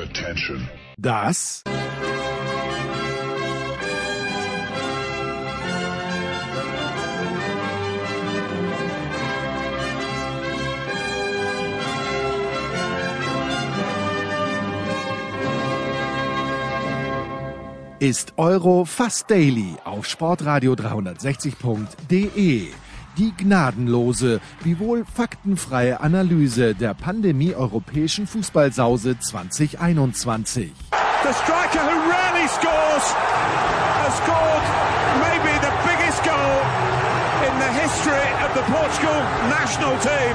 Attention. Das ist Euro Fast Daily auf Sportradio 360.de. Die gnadenlose, wiewohl faktenfreie Analyse der Pandemie europäischen Fußballsause 2021. The striker who rarely scores has scored maybe the biggest goal in the history of the Portugal national team.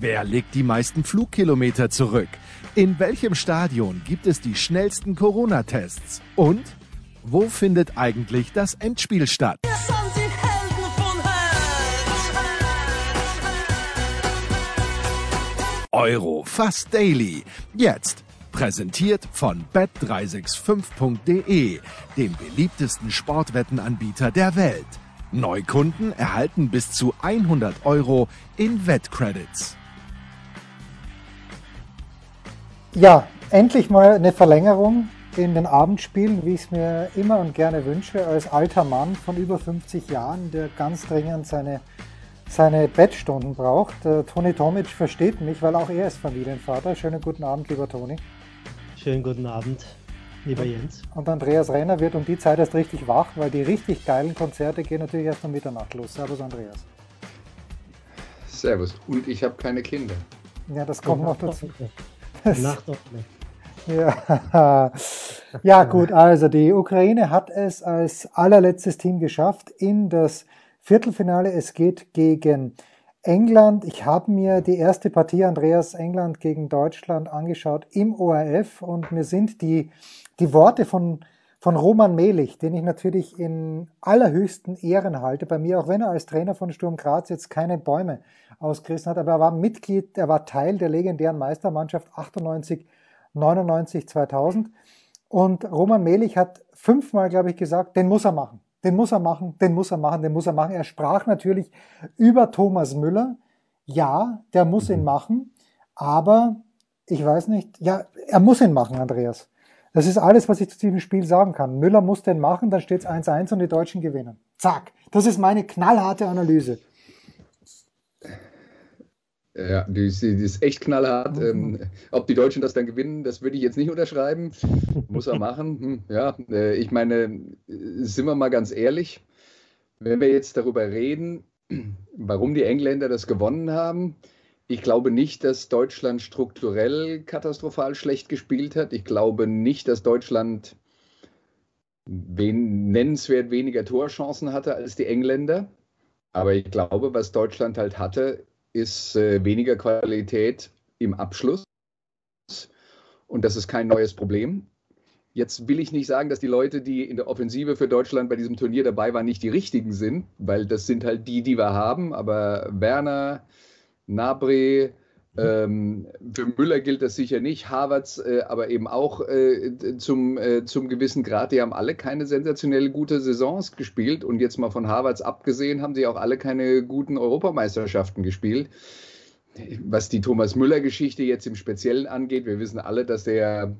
Wer legt die meisten Flugkilometer zurück? In welchem Stadion gibt es die schnellsten Corona-Tests? Und wo findet eigentlich das Endspiel statt? Euro Fast Daily. Jetzt präsentiert von bet365.de, dem beliebtesten Sportwettenanbieter der Welt. Neukunden erhalten bis zu 100 Euro in Wettcredits. Ja, endlich mal eine Verlängerung in den Abendspielen, wie ich es mir immer und gerne wünsche, als alter Mann von über 50 Jahren, der ganz dringend seine, seine Bettstunden braucht. Äh, Toni Tomic versteht mich, weil auch er ist Familienvater. Schönen guten Abend, lieber Toni. Schönen guten Abend, lieber Jens. Und Andreas Renner wird um die Zeit erst richtig wach, weil die richtig geilen Konzerte gehen natürlich erst um Mitternacht los. Servus, Andreas. Servus. Und ich habe keine Kinder. Ja, das kommt noch dazu. Nacht auch nicht. Ja. ja, gut, also die Ukraine hat es als allerletztes Team geschafft in das Viertelfinale. Es geht gegen England. Ich habe mir die erste Partie Andreas England gegen Deutschland angeschaut im ORF und mir sind die, die Worte von, von Roman Melich, den ich natürlich in allerhöchsten Ehren halte, bei mir, auch wenn er als Trainer von Sturm Graz jetzt keine Bäume ausgerissen hat, aber er war Mitglied, er war Teil der legendären Meistermannschaft 98 99, 2000. Und Roman Melich hat fünfmal, glaube ich, gesagt, den muss er machen, den muss er machen, den muss er machen, den muss er machen. Er sprach natürlich über Thomas Müller. Ja, der muss ihn machen, aber ich weiß nicht, ja, er muss ihn machen, Andreas. Das ist alles, was ich zu diesem Spiel sagen kann. Müller muss den machen, dann steht es 1-1 und die Deutschen gewinnen. Zack. Das ist meine knallharte Analyse. Ja, die ist, echt knallhart. Mhm. Ähm, ob die Deutschen das dann gewinnen, das würde ich jetzt nicht unterschreiben. Muss er machen. Hm, ja, äh, ich meine, sind wir mal ganz ehrlich, wenn wir jetzt darüber reden, warum die Engländer das gewonnen haben, ich glaube nicht, dass Deutschland strukturell katastrophal schlecht gespielt hat. Ich glaube nicht, dass Deutschland wen, nennenswert weniger Torchancen hatte als die Engländer. Aber ich glaube, was Deutschland halt hatte, ist äh, weniger Qualität im Abschluss. Und das ist kein neues Problem. Jetzt will ich nicht sagen, dass die Leute, die in der Offensive für Deutschland bei diesem Turnier dabei waren, nicht die richtigen sind, weil das sind halt die, die wir haben. Aber Werner, Nabri, ähm, für Müller gilt das sicher nicht, Harvards äh, aber eben auch äh, zum, äh, zum gewissen Grad. Die haben alle keine sensationell gute Saisons gespielt und jetzt mal von Harvards abgesehen, haben sie auch alle keine guten Europameisterschaften gespielt. Was die Thomas Müller-Geschichte jetzt im Speziellen angeht, wir wissen alle, dass der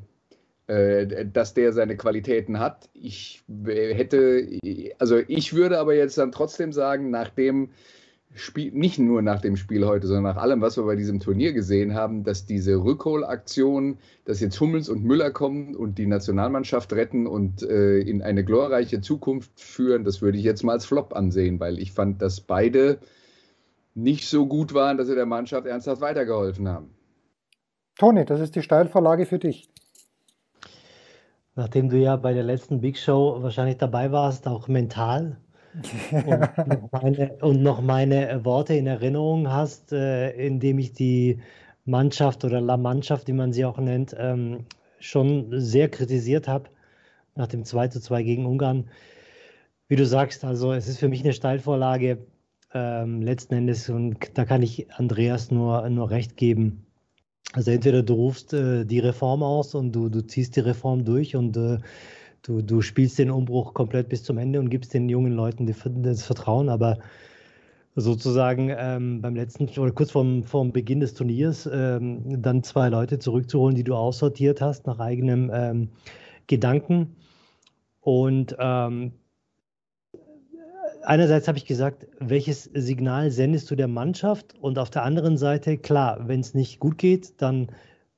äh, dass der seine Qualitäten hat. Ich hätte, also ich würde aber jetzt dann trotzdem sagen, nachdem Spiel, nicht nur nach dem Spiel heute, sondern nach allem, was wir bei diesem Turnier gesehen haben, dass diese Rückholaktion, dass jetzt Hummels und Müller kommen und die Nationalmannschaft retten und äh, in eine glorreiche Zukunft führen, das würde ich jetzt mal als Flop ansehen, weil ich fand, dass beide nicht so gut waren, dass sie der Mannschaft ernsthaft weitergeholfen haben. Toni, das ist die Steilvorlage für dich. Nachdem du ja bei der letzten Big Show wahrscheinlich dabei warst, auch mental und, noch meine, und noch meine Worte in Erinnerung hast, äh, indem ich die Mannschaft oder La Mannschaft, wie man sie auch nennt, ähm, schon sehr kritisiert habe nach dem 2 zu 2 gegen Ungarn. Wie du sagst, also es ist für mich eine Steilvorlage ähm, letzten Endes und da kann ich Andreas nur, nur recht geben. Also entweder du rufst äh, die Reform aus und du, du ziehst die Reform durch und äh, du, du spielst den Umbruch komplett bis zum Ende und gibst den jungen Leuten die, das Vertrauen, aber sozusagen ähm, beim letzten oder kurz vorm, vorm Beginn des Turniers ähm, dann zwei Leute zurückzuholen, die du aussortiert hast nach eigenem ähm, Gedanken. Und ähm, einerseits habe ich gesagt, welches Signal sendest du der Mannschaft? Und auf der anderen Seite, klar, wenn es nicht gut geht, dann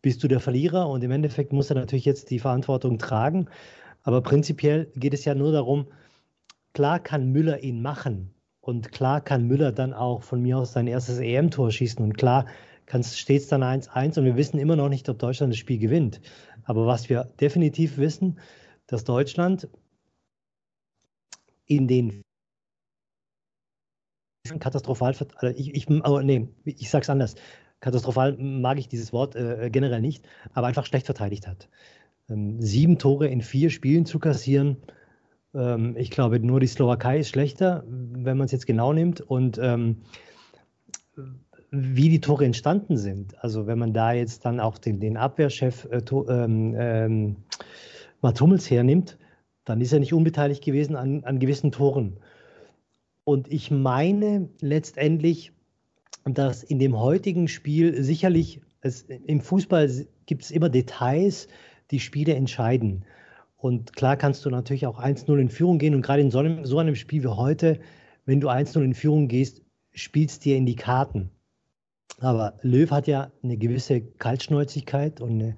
bist du der Verlierer und im Endeffekt muss er natürlich jetzt die Verantwortung tragen. Aber prinzipiell geht es ja nur darum, klar kann Müller ihn machen und klar kann Müller dann auch von mir aus sein erstes EM-Tor schießen und klar steht es dann 1-1 und wir wissen immer noch nicht, ob Deutschland das Spiel gewinnt. Aber was wir definitiv wissen, dass Deutschland in den katastrophal, also ich, ich, oh, nee, ich sage es anders. Katastrophal mag ich dieses Wort äh, generell nicht, aber einfach schlecht verteidigt hat. Ähm, sieben Tore in vier Spielen zu kassieren, ähm, ich glaube, nur die Slowakei ist schlechter, wenn man es jetzt genau nimmt. Und ähm, wie die Tore entstanden sind, also wenn man da jetzt dann auch den, den Abwehrchef äh, ähm, ähm, Mats hernimmt, dann ist er nicht unbeteiligt gewesen an, an gewissen Toren. Und ich meine letztendlich, dass in dem heutigen Spiel sicherlich, es, im Fußball gibt es immer Details, die Spiele entscheiden. Und klar kannst du natürlich auch 1-0 in Führung gehen. Und gerade in so einem, so einem Spiel wie heute, wenn du 1-0 in Führung gehst, spielst dir in die Karten. Aber Löw hat ja eine gewisse Kaltschnäuzigkeit und eine,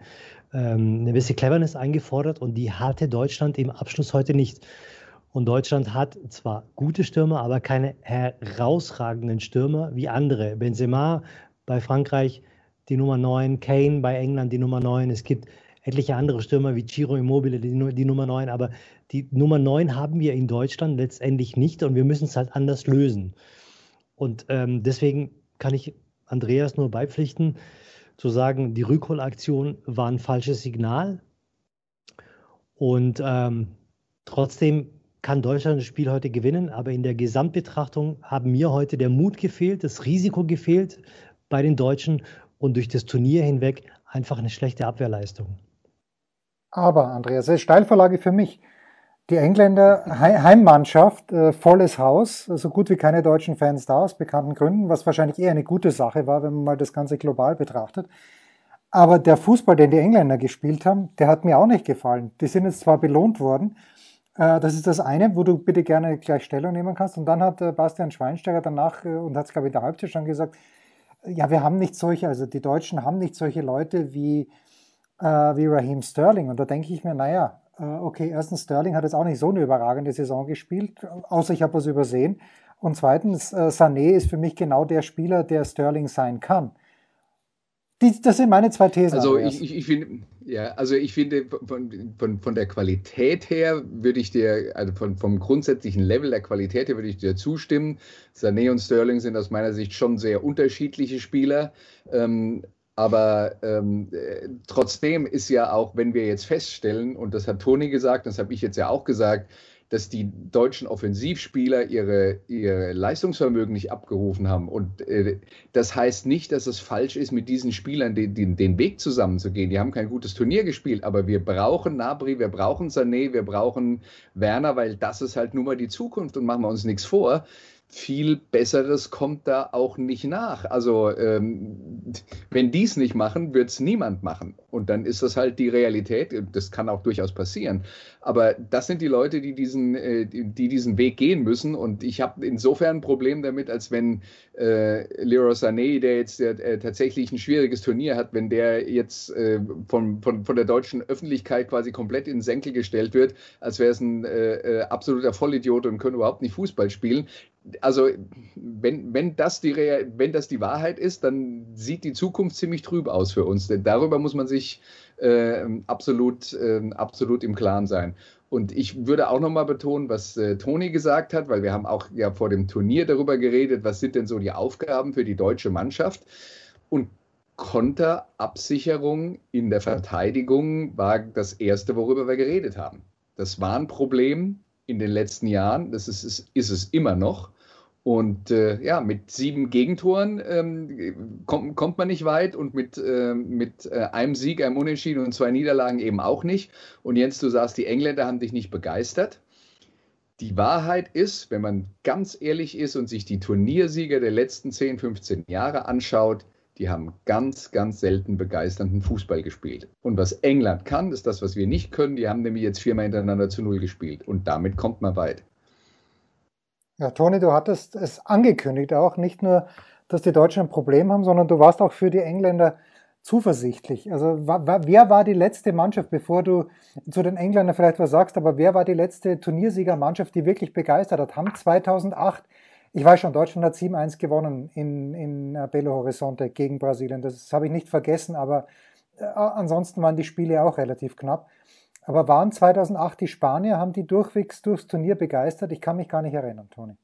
ähm, eine gewisse Cleverness eingefordert und die hatte Deutschland im Abschluss heute nicht. Und Deutschland hat zwar gute Stürmer, aber keine herausragenden Stürmer wie andere. Benzema bei Frankreich die Nummer 9, Kane bei England die Nummer 9. Es gibt etliche andere Stürmer wie Ciro Immobile, die, die Nummer 9, aber die Nummer 9 haben wir in Deutschland letztendlich nicht und wir müssen es halt anders lösen. Und ähm, deswegen kann ich Andreas nur beipflichten, zu sagen, die Rückholaktion war ein falsches Signal. Und ähm, trotzdem kann Deutschland das Spiel heute gewinnen, aber in der Gesamtbetrachtung haben mir heute der Mut gefehlt, das Risiko gefehlt bei den Deutschen und durch das Turnier hinweg einfach eine schlechte Abwehrleistung. Aber, Andreas, das ist Steilvorlage für mich. Die Engländer, Heimmannschaft, äh, volles Haus, so gut wie keine deutschen Fans da, aus bekannten Gründen, was wahrscheinlich eher eine gute Sache war, wenn man mal das Ganze global betrachtet. Aber der Fußball, den die Engländer gespielt haben, der hat mir auch nicht gefallen. Die sind jetzt zwar belohnt worden, äh, das ist das eine, wo du bitte gerne gleich Stellung nehmen kannst. Und dann hat äh, Bastian Schweinsteiger danach, und hat es glaube ich in der Halbzeit schon gesagt, ja, wir haben nicht solche, also die Deutschen haben nicht solche Leute wie äh, wie Raheem Sterling. Und da denke ich mir, naja, äh, okay, erstens, Sterling hat jetzt auch nicht so eine überragende Saison gespielt, außer ich habe was übersehen. Und zweitens, äh, Sané ist für mich genau der Spieler, der Sterling sein kann. Die, das sind meine zwei Thesen. Also ich, ich, ich finde, ja, also ich finde von, von, von der Qualität her würde ich dir, also von, vom grundsätzlichen Level der Qualität her würde ich dir zustimmen. Sané und Sterling sind aus meiner Sicht schon sehr unterschiedliche Spieler. Ähm, aber ähm, äh, trotzdem ist ja auch, wenn wir jetzt feststellen, und das hat Toni gesagt, das habe ich jetzt ja auch gesagt, dass die deutschen Offensivspieler ihre, ihr Leistungsvermögen nicht abgerufen haben. Und äh, das heißt nicht, dass es falsch ist, mit diesen Spielern den, den, den, Weg zusammenzugehen. Die haben kein gutes Turnier gespielt, aber wir brauchen Nabri, wir brauchen Sané, wir brauchen Werner, weil das ist halt nun mal die Zukunft und machen wir uns nichts vor viel Besseres kommt da auch nicht nach. Also ähm, wenn die es nicht machen, wird es niemand machen. Und dann ist das halt die Realität. Das kann auch durchaus passieren. Aber das sind die Leute, die diesen, äh, die, diesen Weg gehen müssen. Und ich habe insofern ein Problem damit, als wenn äh, Leroy Sané, der jetzt äh, tatsächlich ein schwieriges Turnier hat, wenn der jetzt äh, von, von, von der deutschen Öffentlichkeit quasi komplett in den Senkel gestellt wird, als wäre es ein äh, äh, absoluter Vollidiot und könnte überhaupt nicht Fußball spielen also wenn, wenn, das die wenn das die Wahrheit ist, dann sieht die Zukunft ziemlich trüb aus für uns. Denn darüber muss man sich äh, absolut, äh, absolut im Klaren sein. Und ich würde auch nochmal betonen, was äh, Toni gesagt hat, weil wir haben auch ja vor dem Turnier darüber geredet, was sind denn so die Aufgaben für die deutsche Mannschaft. Und Konterabsicherung in der Verteidigung war das Erste, worüber wir geredet haben. Das war ein Problem in den letzten Jahren. Das ist, ist, ist es immer noch. Und äh, ja, mit sieben Gegentoren ähm, kommt, kommt man nicht weit und mit, äh, mit äh, einem Sieg, einem Unentschieden und zwei Niederlagen eben auch nicht. Und Jens, du sagst, die Engländer haben dich nicht begeistert. Die Wahrheit ist, wenn man ganz ehrlich ist und sich die Turniersieger der letzten 10, 15 Jahre anschaut, die haben ganz, ganz selten begeisternden Fußball gespielt. Und was England kann, ist das, was wir nicht können. Die haben nämlich jetzt viermal hintereinander zu Null gespielt. Und damit kommt man weit. Ja, Toni, du hattest es angekündigt auch, nicht nur, dass die Deutschen ein Problem haben, sondern du warst auch für die Engländer zuversichtlich. Also wer war die letzte Mannschaft, bevor du zu den Engländern vielleicht was sagst, aber wer war die letzte Turniersiegermannschaft, die wirklich begeistert hat? Haben 2008 ich weiß schon, Deutschland hat 7-1 gewonnen in, in Belo Horizonte gegen Brasilien. Das habe ich nicht vergessen, aber äh, ansonsten waren die Spiele auch relativ knapp. Aber waren 2008 die Spanier, haben die durchwegs durchs Turnier begeistert? Ich kann mich gar nicht erinnern, Toni.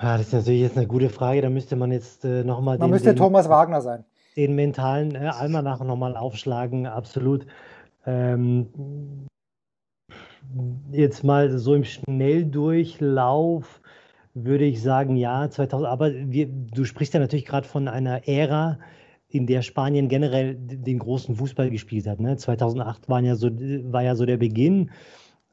Ja, das ist natürlich jetzt eine gute Frage. Da müsste man jetzt äh, nochmal. Man den, müsste den, Thomas Wagner sein. Den mentalen äh, Almanach nochmal aufschlagen, absolut. Ähm, jetzt mal so im Schnelldurchlauf würde ich sagen, ja, 2000, aber wir, du sprichst ja natürlich gerade von einer Ära, in der Spanien generell den großen Fußball gespielt hat. Ne? 2008 waren ja so, war ja so der Beginn.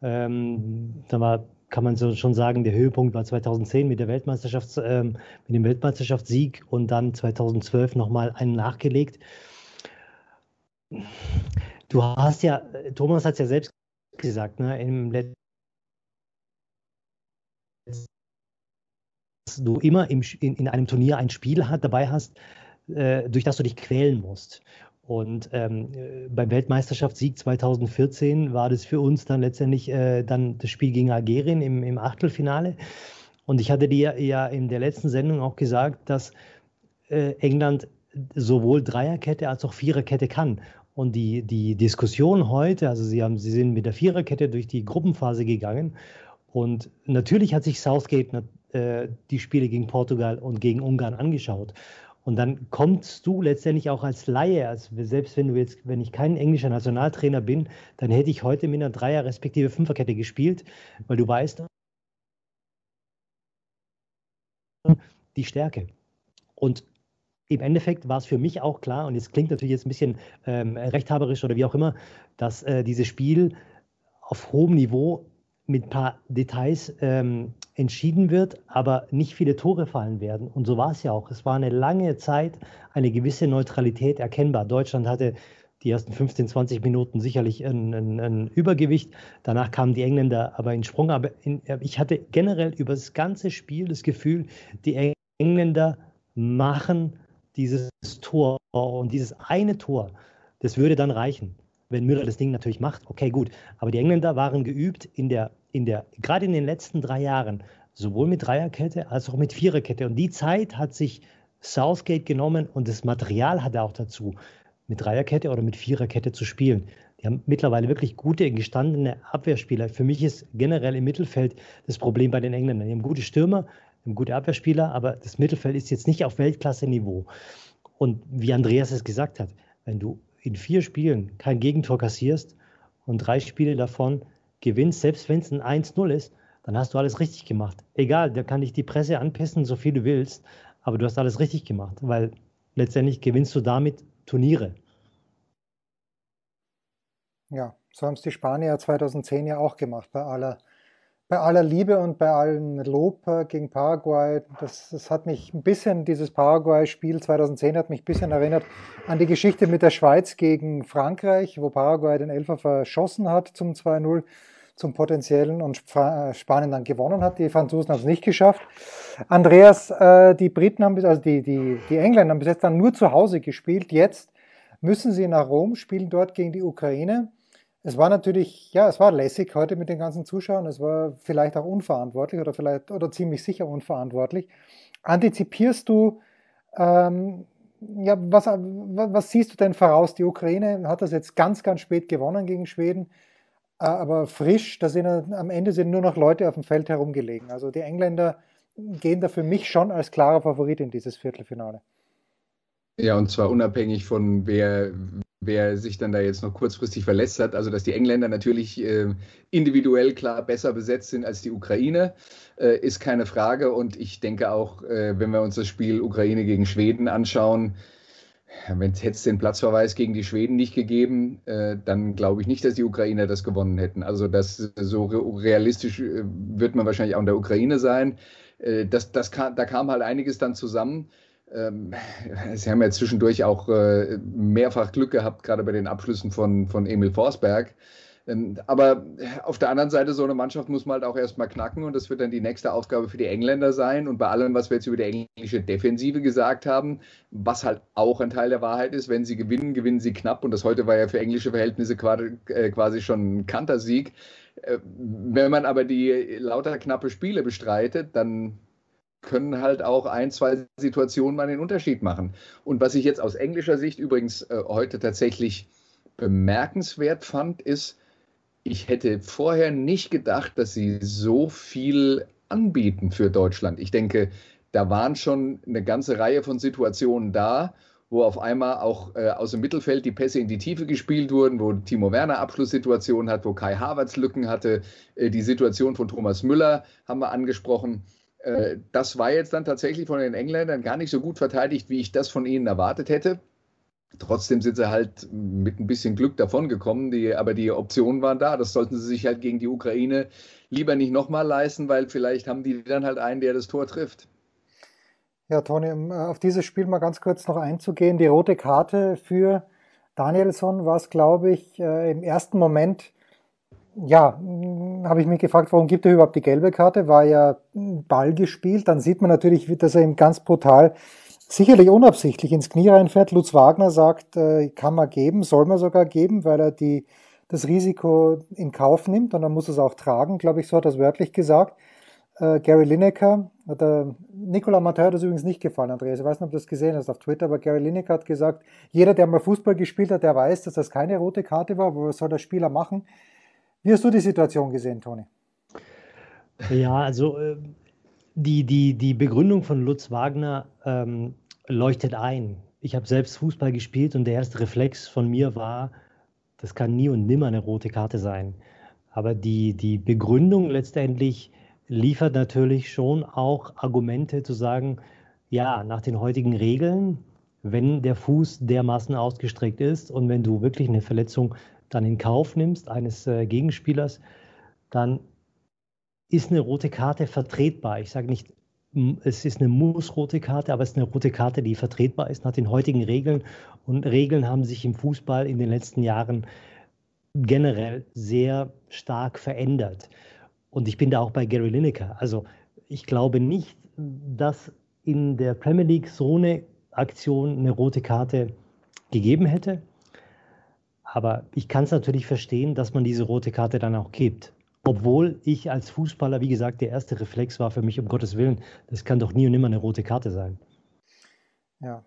Ähm, da war, kann man so schon sagen, der Höhepunkt war 2010 mit, der Weltmeisterschafts-, ähm, mit dem Weltmeisterschaftssieg und dann 2012 nochmal einen nachgelegt. Du hast ja, Thomas hat es ja selbst gesagt, ne, im letzten du immer im, in, in, einem Turnier ein Spiel hat, dabei hast, äh, durch das du dich quälen musst. Und ähm, beim Weltmeisterschaftssieg 2014 war das für uns dann letztendlich äh, dann das Spiel gegen Algerien im, im Achtelfinale. Und ich hatte dir ja in der letzten Sendung auch gesagt, dass äh, England sowohl Dreierkette als auch Viererkette kann. Und die, die Diskussion heute, also sie, haben, sie sind mit der Viererkette durch die Gruppenphase gegangen. Und natürlich hat sich Southgate äh, die Spiele gegen Portugal und gegen Ungarn angeschaut. Und dann kommst du letztendlich auch als Laie, als selbst wenn du jetzt, wenn ich kein englischer Nationaltrainer bin, dann hätte ich heute mit einer Dreier- respektive Fünferkette gespielt, weil du weißt, die Stärke. Und im Endeffekt war es für mich auch klar, und es klingt natürlich jetzt ein bisschen ähm, rechthaberisch oder wie auch immer, dass äh, dieses Spiel auf hohem Niveau mit ein paar Details ähm, entschieden wird, aber nicht viele Tore fallen werden. Und so war es ja auch. Es war eine lange Zeit eine gewisse Neutralität erkennbar. Deutschland hatte die ersten 15, 20 Minuten sicherlich ein, ein, ein Übergewicht. Danach kamen die Engländer aber in Sprung. Aber in, ich hatte generell über das ganze Spiel das Gefühl, die Engländer machen dieses Tor und dieses eine Tor, das würde dann reichen, wenn Müller das Ding natürlich macht. Okay, gut. Aber die Engländer waren geübt in der, in der, gerade in den letzten drei Jahren, sowohl mit Dreierkette als auch mit Viererkette. Und die Zeit hat sich Southgate genommen und das Material hat er auch dazu, mit Dreierkette oder mit Viererkette zu spielen. Die haben mittlerweile wirklich gute, gestandene Abwehrspieler. Für mich ist generell im Mittelfeld das Problem bei den Engländern. Die haben gute Stürmer, ein guter Abwehrspieler, aber das Mittelfeld ist jetzt nicht auf Weltklasse-Niveau. Und wie Andreas es gesagt hat, wenn du in vier Spielen kein Gegentor kassierst und drei Spiele davon gewinnst, selbst wenn es ein 1-0 ist, dann hast du alles richtig gemacht. Egal, da kann dich die Presse anpissen, so viel du willst, aber du hast alles richtig gemacht, weil letztendlich gewinnst du damit Turniere. Ja, so haben es die Spanier 2010 ja auch gemacht, bei aller bei aller Liebe und bei allem Lob äh, gegen Paraguay, das, das hat mich ein bisschen, dieses Paraguay-Spiel 2010 hat mich ein bisschen erinnert an die Geschichte mit der Schweiz gegen Frankreich, wo Paraguay den Elfer verschossen hat zum 2-0 zum potenziellen und äh, Spanien dann gewonnen hat. Die Franzosen haben es nicht geschafft. Andreas, äh, die Briten haben, also die, die, die Engländer haben bis jetzt dann nur zu Hause gespielt. Jetzt müssen sie nach Rom, spielen dort gegen die Ukraine. Es war natürlich, ja, es war lässig heute mit den ganzen Zuschauern. Es war vielleicht auch unverantwortlich oder vielleicht oder ziemlich sicher unverantwortlich. Antizipierst du, ähm, ja, was, was siehst du denn voraus? Die Ukraine hat das jetzt ganz, ganz spät gewonnen gegen Schweden, aber frisch, da sind am Ende sind nur noch Leute auf dem Feld herumgelegen. Also die Engländer gehen da für mich schon als klarer Favorit in dieses Viertelfinale. Ja, und zwar unabhängig von wer, wer sich dann da jetzt noch kurzfristig verletzt hat. Also, dass die Engländer natürlich äh, individuell klar besser besetzt sind als die Ukraine, äh, ist keine Frage. Und ich denke auch, äh, wenn wir uns das Spiel Ukraine gegen Schweden anschauen, wenn es den Platzverweis gegen die Schweden nicht gegeben, äh, dann glaube ich nicht, dass die Ukrainer das gewonnen hätten. Also das so realistisch äh, wird man wahrscheinlich auch in der Ukraine sein. Äh, das, das kam, da kam halt einiges dann zusammen. Ähm, sie haben ja zwischendurch auch äh, mehrfach Glück gehabt, gerade bei den Abschlüssen von, von Emil Forsberg. Ähm, aber auf der anderen Seite, so eine Mannschaft muss man halt auch erstmal knacken und das wird dann die nächste Aufgabe für die Engländer sein. Und bei allem, was wir jetzt über die englische Defensive gesagt haben, was halt auch ein Teil der Wahrheit ist, wenn sie gewinnen, gewinnen sie knapp. Und das heute war ja für englische Verhältnisse äh, quasi, schon ein Kantersieg. Äh, wenn man aber die lauter knappe Spiele bestreitet, dann können halt auch ein, zwei Situationen mal den Unterschied machen. Und was ich jetzt aus englischer Sicht übrigens äh, heute tatsächlich bemerkenswert fand, ist, ich hätte vorher nicht gedacht, dass sie so viel anbieten für Deutschland. Ich denke, da waren schon eine ganze Reihe von Situationen da, wo auf einmal auch äh, aus dem Mittelfeld die Pässe in die Tiefe gespielt wurden, wo Timo Werner Abschlusssituationen hat, wo Kai Havertz Lücken hatte. Äh, die Situation von Thomas Müller haben wir angesprochen. Äh, das war jetzt dann tatsächlich von den Engländern gar nicht so gut verteidigt, wie ich das von ihnen erwartet hätte. Trotzdem sind sie halt mit ein bisschen Glück davongekommen, die, aber die Optionen waren da. Das sollten sie sich halt gegen die Ukraine lieber nicht nochmal leisten, weil vielleicht haben die dann halt einen, der das Tor trifft. Ja, Toni, um äh, auf dieses Spiel mal ganz kurz noch einzugehen. Die rote Karte für Danielson war es, glaube ich, äh, im ersten Moment, ja, hm, habe ich mich gefragt, warum gibt er überhaupt die gelbe Karte? War ja Ball gespielt. Dann sieht man natürlich, dass er ihm ganz brutal sicherlich unabsichtlich ins Knie reinfährt. Lutz Wagner sagt, äh, kann man geben, soll man sogar geben, weil er die, das Risiko in Kauf nimmt und dann muss es auch tragen, glaube ich, so hat er es wörtlich gesagt. Äh, Gary Lineker, hat er, Nicola Matthäus hat das übrigens nicht gefallen, Andreas. Ich weiß nicht, ob du das gesehen hast auf Twitter, aber Gary Lineker hat gesagt, jeder, der mal Fußball gespielt hat, der weiß, dass das keine rote Karte war, aber was soll der Spieler machen? Wie hast du die Situation gesehen, Toni? Ja, also äh, die, die, die Begründung von Lutz Wagner ähm, leuchtet ein. Ich habe selbst Fußball gespielt und der erste Reflex von mir war, das kann nie und nimmer eine rote Karte sein. Aber die, die Begründung letztendlich liefert natürlich schon auch Argumente zu sagen, ja, nach den heutigen Regeln, wenn der Fuß dermaßen ausgestreckt ist und wenn du wirklich eine Verletzung dann in Kauf nimmst eines äh, Gegenspielers, dann ist eine rote Karte vertretbar. Ich sage nicht, es ist eine muss-rote Karte, aber es ist eine rote Karte, die vertretbar ist nach den heutigen Regeln. Und Regeln haben sich im Fußball in den letzten Jahren generell sehr stark verändert. Und ich bin da auch bei Gary Lineker. Also ich glaube nicht, dass in der Premier League so eine Aktion eine rote Karte gegeben hätte. Aber ich kann es natürlich verstehen, dass man diese rote Karte dann auch gibt. Obwohl ich als Fußballer, wie gesagt, der erste Reflex war für mich, um Gottes Willen, das kann doch nie und nimmer eine rote Karte sein. Ja,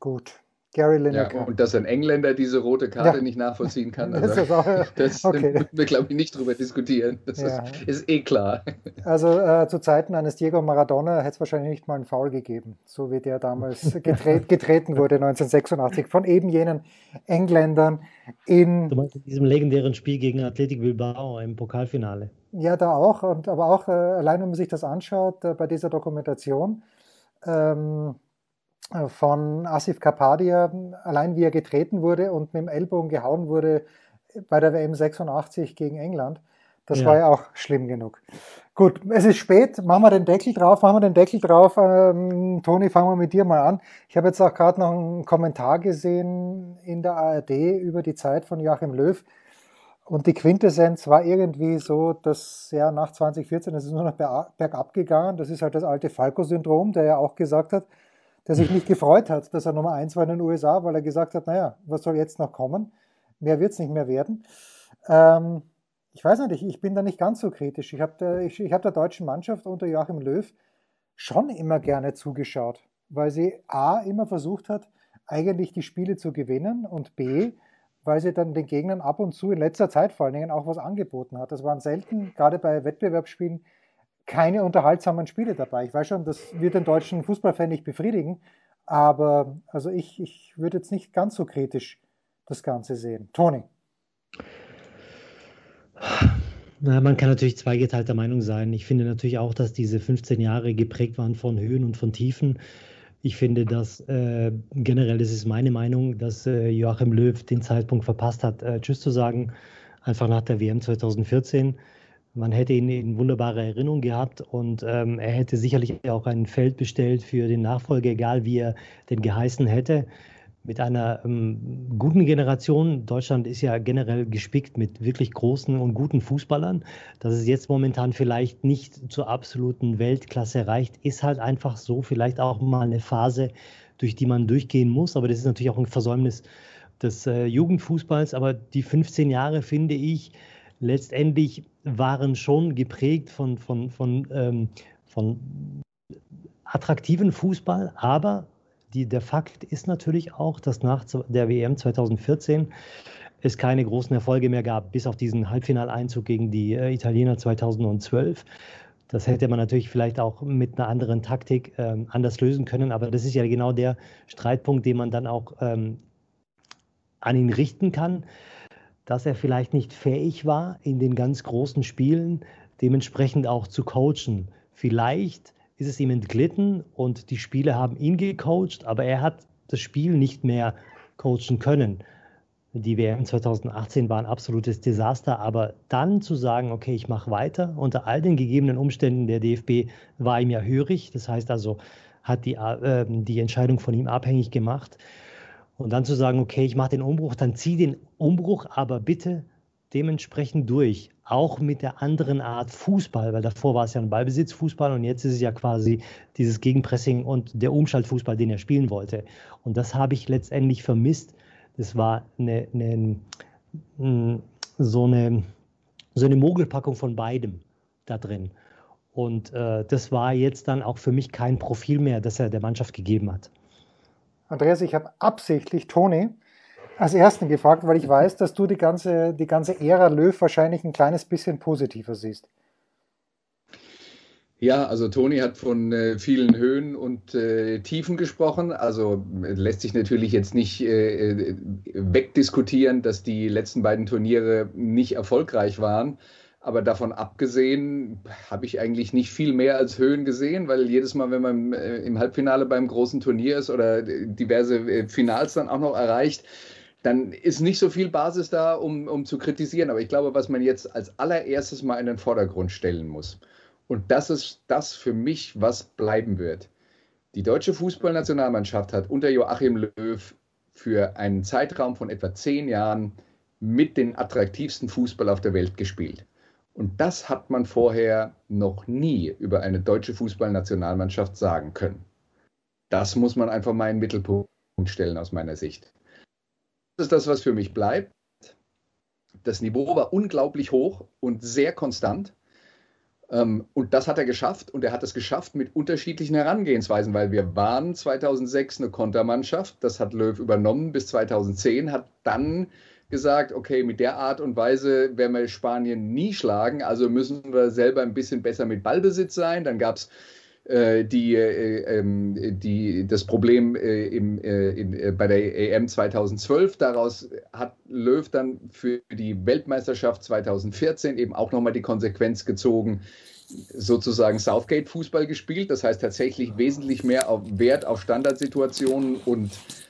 gut. Gary Lineker. Ja, und dass ein Engländer diese rote Karte ja. nicht nachvollziehen kann, also, das, ist auch, das okay. müssen wir, glaube ich, nicht drüber diskutieren. Das ja. ist, ist, eh klar. Also äh, zu Zeiten eines Diego Maradona hätte es wahrscheinlich nicht mal einen Foul gegeben, so wie der damals getret, getreten wurde 1986 von eben jenen Engländern in... Du meinst in diesem legendären Spiel gegen Athletic Bilbao im Pokalfinale. Ja, da auch. Und, aber auch, äh, allein wenn man sich das anschaut, äh, bei dieser Dokumentation, ähm, von Asif Kapadia, allein wie er getreten wurde und mit dem Ellbogen gehauen wurde bei der WM 86 gegen England. Das ja. war ja auch schlimm genug. Gut, es ist spät. Machen wir den Deckel drauf. Machen wir den Deckel drauf. Ähm, Toni, fangen wir mit dir mal an. Ich habe jetzt auch gerade noch einen Kommentar gesehen in der ARD über die Zeit von Joachim Löw. Und die Quintessenz war irgendwie so, dass ja nach 2014 ist es nur noch bergab gegangen. Das ist halt das alte Falco-Syndrom, der ja auch gesagt hat, der sich nicht gefreut hat, dass er Nummer eins war in den USA, weil er gesagt hat, naja, was soll jetzt noch kommen? Mehr wird es nicht mehr werden. Ähm, ich weiß nicht, ich, bin da nicht ganz so kritisch. Ich habe der, ich, ich hab der deutschen Mannschaft unter Joachim Löw schon immer gerne zugeschaut, weil sie A, immer versucht hat, eigentlich die Spiele zu gewinnen und B, weil sie dann den Gegnern ab und zu in letzter Zeit vor allen Dingen auch was angeboten hat. Das waren selten, gerade bei Wettbewerbsspielen, keine unterhaltsamen Spiele dabei. Ich weiß schon, das wird den deutschen Fußballfan nicht befriedigen, aber also ich, ich würde jetzt nicht ganz so kritisch das Ganze sehen. Toni. Na, man kann natürlich zweigeteilter Meinung sein. Ich finde natürlich auch, dass diese 15 Jahre geprägt waren von Höhen und von Tiefen. Ich finde, dass äh, generell, das ist meine Meinung, dass äh, Joachim Löw den Zeitpunkt verpasst hat, äh, Tschüss zu sagen, einfach nach der WM 2014. Man hätte ihn in wunderbare Erinnerung gehabt und ähm, er hätte sicherlich auch ein Feld bestellt für den Nachfolger, egal wie er den geheißen hätte mit einer ähm, guten Generation. Deutschland ist ja generell gespickt mit wirklich großen und guten Fußballern. Dass es jetzt momentan vielleicht nicht zur absoluten Weltklasse reicht, ist halt einfach so. Vielleicht auch mal eine Phase, durch die man durchgehen muss. Aber das ist natürlich auch ein Versäumnis des äh, Jugendfußballs. Aber die 15 Jahre, finde ich, letztendlich waren schon geprägt von, von, von, ähm, von attraktiven Fußball, aber die, der Fakt ist natürlich auch, dass nach der WM 2014 es keine großen Erfolge mehr gab, bis auf diesen Halbfinaleinzug gegen die äh, Italiener 2012. Das hätte man natürlich vielleicht auch mit einer anderen Taktik ähm, anders lösen können, aber das ist ja genau der Streitpunkt, den man dann auch ähm, an ihn richten kann, dass er vielleicht nicht fähig war, in den ganz großen Spielen dementsprechend auch zu coachen. Vielleicht ist es ihm entglitten und die Spieler haben ihn gecoacht, aber er hat das Spiel nicht mehr coachen können. Die WM 2018 war ein absolutes Desaster, aber dann zu sagen, okay, ich mache weiter, unter all den gegebenen Umständen, der DFB war ihm ja hörig, das heißt also, hat die, äh, die Entscheidung von ihm abhängig gemacht. Und dann zu sagen, okay, ich mache den Umbruch, dann zieh den Umbruch, aber bitte dementsprechend durch, auch mit der anderen Art Fußball, weil davor war es ja ein Ballbesitzfußball und jetzt ist es ja quasi dieses Gegenpressing und der Umschaltfußball, den er spielen wollte. Und das habe ich letztendlich vermisst. Das war eine, eine, so, eine, so eine Mogelpackung von beidem da drin. Und äh, das war jetzt dann auch für mich kein Profil mehr, das er der Mannschaft gegeben hat. Andreas, ich habe absichtlich Toni als Ersten gefragt, weil ich weiß, dass du die ganze, die ganze Ära Löw wahrscheinlich ein kleines bisschen positiver siehst. Ja, also Toni hat von äh, vielen Höhen und äh, Tiefen gesprochen. Also lässt sich natürlich jetzt nicht äh, äh, wegdiskutieren, dass die letzten beiden Turniere nicht erfolgreich waren. Aber davon abgesehen habe ich eigentlich nicht viel mehr als Höhen gesehen, weil jedes Mal, wenn man äh, im Halbfinale beim großen Turnier ist oder diverse äh, Finals dann auch noch erreicht, dann ist nicht so viel Basis da, um, um zu kritisieren. Aber ich glaube, was man jetzt als allererstes mal in den Vordergrund stellen muss, und das ist das für mich, was bleiben wird. Die deutsche Fußballnationalmannschaft hat unter Joachim Löw für einen Zeitraum von etwa zehn Jahren mit den attraktivsten Fußball auf der Welt gespielt. Und das hat man vorher noch nie über eine deutsche Fußballnationalmannschaft sagen können. Das muss man einfach mal in den Mittelpunkt stellen aus meiner Sicht ist das, was für mich bleibt. Das Niveau war unglaublich hoch und sehr konstant. Ähm, und das hat er geschafft und er hat es geschafft mit unterschiedlichen Herangehensweisen, weil wir waren 2006 eine Kontermannschaft, das hat Löw übernommen bis 2010, hat dann gesagt, okay, mit der Art und Weise werden wir Spanien nie schlagen, also müssen wir selber ein bisschen besser mit Ballbesitz sein. Dann gab es äh, die, äh, ähm, die, das Problem äh, im, in, bei der EM 2012. Daraus hat Löw dann für die Weltmeisterschaft 2014 eben auch nochmal die Konsequenz gezogen, sozusagen Southgate-Fußball gespielt. Das heißt tatsächlich wesentlich mehr auf Wert auf Standardsituationen und äh,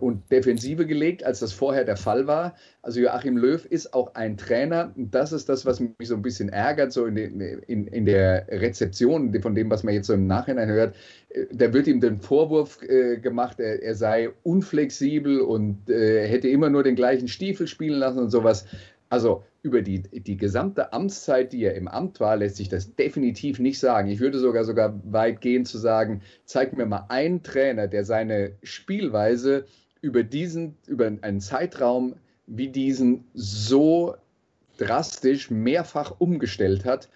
und Defensive gelegt, als das vorher der Fall war. Also Joachim Löw ist auch ein Trainer. Das ist das, was mich so ein bisschen ärgert, so in, den, in, in der Rezeption von dem, was man jetzt so im Nachhinein hört. Äh, da wird ihm den Vorwurf äh, gemacht, er, er, sei unflexibel und äh, hätte immer nur den gleichen Stiefel spielen lassen und sowas. Also über die, die gesamte Amtszeit, die er im Amt war, lässt sich das definitiv nicht sagen. Ich würde sogar sogar weit gehen zu sagen, zeig mir mal einen Trainer, der seine Spielweise über diesen, über einen Zeitraum wie diesen so drastisch mehrfach umgestellt hat,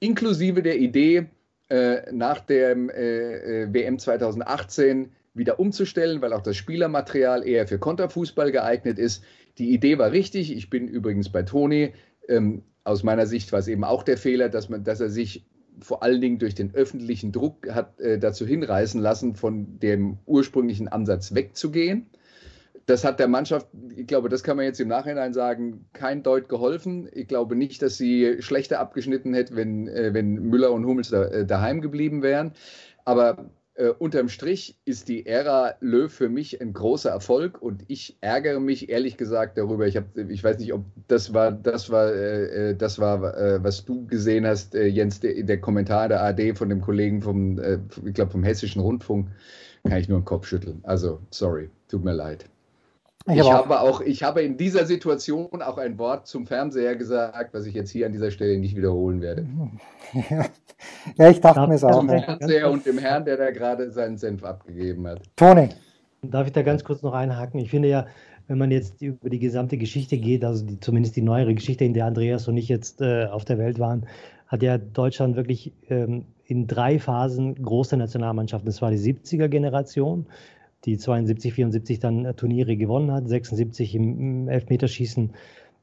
inklusive der Idee, äh, nach der äh, äh WM 2018 wieder umzustellen, weil auch das Spielermaterial eher für Konterfußball geeignet ist. Die Idee war richtig. Ich bin übrigens bei Toni. Ähm, aus meiner Sicht war es eben auch der Fehler, dass, man, dass er sich vor allen Dingen durch den öffentlichen Druck hat äh, dazu hinreißen lassen, von dem ursprünglichen Ansatz wegzugehen. Das hat der Mannschaft, ich glaube, das kann man jetzt im Nachhinein sagen, kein Deut geholfen. Ich glaube nicht, dass sie schlechter abgeschnitten hätte, wenn, äh, wenn Müller und Hummels da, äh, daheim geblieben wären. Aber äh, unterm Strich ist die Ära Löw für mich ein großer Erfolg und ich ärgere mich ehrlich gesagt darüber. Ich, hab, ich weiß nicht, ob das war, das war, äh, äh das war, äh, was du gesehen hast, äh, Jens, der, der, Kommentar der AD von dem Kollegen vom, äh, ich glaube, vom Hessischen Rundfunk. Kann ich nur den Kopf schütteln. Also, sorry, tut mir leid. Ich, ich habe auch, ich habe in dieser Situation auch ein Wort zum Fernseher gesagt, was ich jetzt hier an dieser Stelle nicht wiederholen werde. Ja, ich dachte mir es auch. Zum Fernseher und dem Herrn, der da gerade seinen Senf abgegeben hat. Toni. Darf ich da ganz kurz noch einhaken? Ich finde ja, wenn man jetzt über die gesamte Geschichte geht, also die, zumindest die neuere Geschichte, in der Andreas und ich jetzt äh, auf der Welt waren, hat ja Deutschland wirklich ähm, in drei Phasen große Nationalmannschaften. Das war die 70er-Generation, die 72, 74 dann äh, Turniere gewonnen hat, 76 im, Elfmeterschießen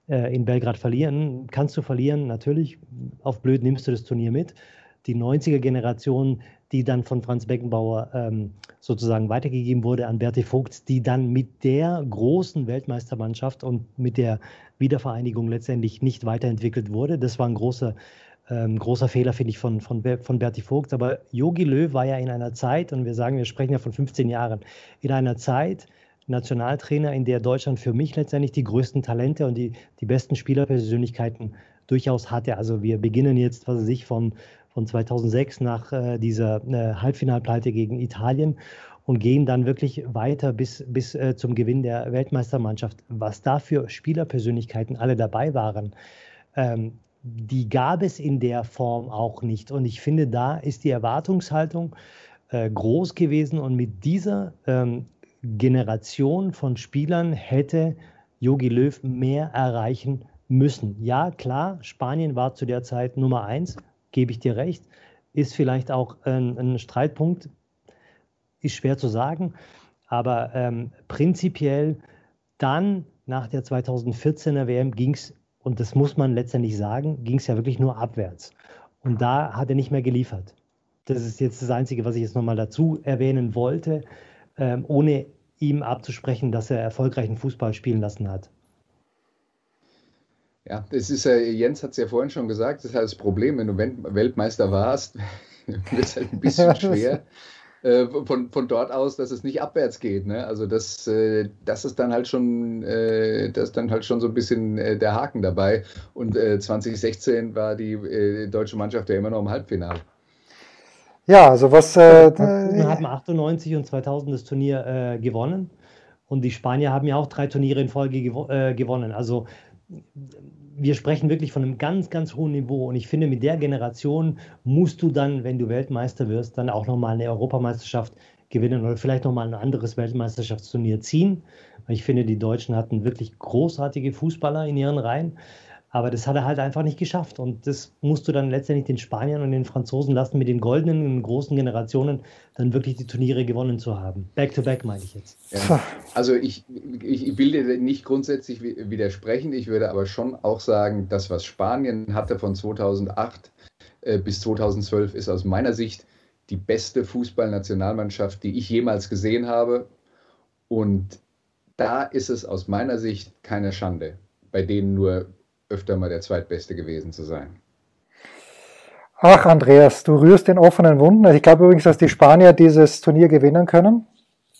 äh, in Belgrad verlieren. Kannst du verlieren, natürlich. Auf blöd nimmst du das Turnier mit. Die 90er-Generation, die dann von Franz Beckenbauer ähm, sozusagen weitergegeben wurde an Berti Vogt, die dann mit der großen Weltmeistermannschaft und mit der Wiedervereinigung letztendlich nicht weiterentwickelt wurde. Das war ein großer ähm, großer Fehler, finde ich, von, von, von Berti Vogt. Aber Yogi Löw war ja in einer Zeit, und wir sagen, wir sprechen ja von 15 Jahren, in einer Zeit, Nationaltrainer, in der Deutschland für mich letztendlich die größten Talente und die, die besten Spielerpersönlichkeiten durchaus hatte. Also wir beginnen jetzt, was weiß ich, von, von 2006 nach äh, dieser äh, Halbfinalpleite gegen Italien und gehen dann wirklich weiter bis, bis äh, zum Gewinn der Weltmeistermannschaft. Was da für Spielerpersönlichkeiten alle dabei waren, ähm, die gab es in der Form auch nicht. Und ich finde, da ist die Erwartungshaltung äh, groß gewesen. Und mit dieser ähm, Generation von Spielern hätte Jogi Löw mehr erreichen müssen. Ja, klar, Spanien war zu der Zeit Nummer eins, gebe ich dir recht. Ist vielleicht auch ein, ein Streitpunkt, ist schwer zu sagen. Aber ähm, prinzipiell dann nach der 2014er WM ging es und das muss man letztendlich sagen, ging es ja wirklich nur abwärts. Und da hat er nicht mehr geliefert. Das ist jetzt das Einzige, was ich jetzt nochmal dazu erwähnen wollte, ähm, ohne ihm abzusprechen, dass er erfolgreichen Fußball spielen lassen hat. Ja, das ist ja, Jens hat es ja vorhin schon gesagt, das ist halt das Problem, wenn du Weltmeister warst, wird es halt ein bisschen schwer, äh, von, von dort aus, dass es nicht abwärts geht. Ne? Also das, äh, das ist dann halt schon, äh, das ist dann halt schon so ein bisschen äh, der Haken dabei. Und 2016 war die deutsche Mannschaft ja immer noch im Halbfinale. Ja, also was. Äh, wir haben 98 und 2000 das Turnier äh, gewonnen und die Spanier haben ja auch drei Turniere in Folge gewo äh, gewonnen. Also wir sprechen wirklich von einem ganz, ganz hohen Niveau. Und ich finde, mit der Generation musst du dann, wenn du Weltmeister wirst, dann auch nochmal eine Europameisterschaft gewinnen oder vielleicht nochmal ein anderes Weltmeisterschaftsturnier ziehen. Ich finde, die Deutschen hatten wirklich großartige Fußballer in ihren Reihen. Aber das hat er halt einfach nicht geschafft. Und das musst du dann letztendlich den Spaniern und den Franzosen lassen, mit den goldenen, großen Generationen dann wirklich die Turniere gewonnen zu haben. Back-to-back meine ich jetzt. Ja. Also ich, ich will dir nicht grundsätzlich widersprechen. Ich würde aber schon auch sagen, das, was Spanien hatte von 2008 äh, bis 2012, ist aus meiner Sicht die beste Fußballnationalmannschaft, die ich jemals gesehen habe. Und da ist es aus meiner Sicht keine Schande, bei denen nur öfter mal der Zweitbeste gewesen zu sein. Ach, Andreas, du rührst den offenen Wunden. Also ich glaube übrigens, dass die Spanier dieses Turnier gewinnen können.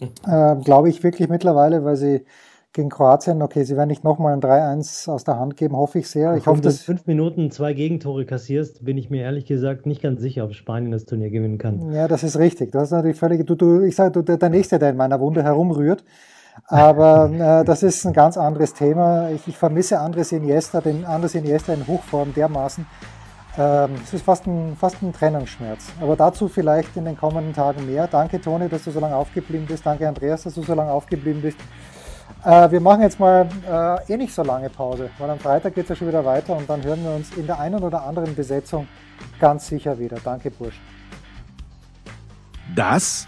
Äh, glaube ich wirklich mittlerweile, weil sie gegen Kroatien, okay, sie werden nicht nochmal ein 3-1 aus der Hand geben, hoffe ich sehr. Ich hoffe, dass du fünf Minuten zwei Gegentore kassierst, bin ich mir ehrlich gesagt nicht ganz sicher, ob Spanien das Turnier gewinnen kann. Ja, das ist richtig. Das ist natürlich völlig, du, du, ich sage, du, der, der Nächste, der in meiner Wunde herumrührt. Aber äh, das ist ein ganz anderes Thema. Ich, ich vermisse Andres Iniesta, den Andres Iniesta in Hochform dermaßen. Ähm, es ist fast ein, fast ein Trennungsschmerz. Aber dazu vielleicht in den kommenden Tagen mehr. Danke, Toni, dass du so lange aufgeblieben bist. Danke, Andreas, dass du so lange aufgeblieben bist. Äh, wir machen jetzt mal äh, eh nicht so lange Pause, weil am Freitag geht es ja schon wieder weiter und dann hören wir uns in der einen oder anderen Besetzung ganz sicher wieder. Danke, Bursch. Das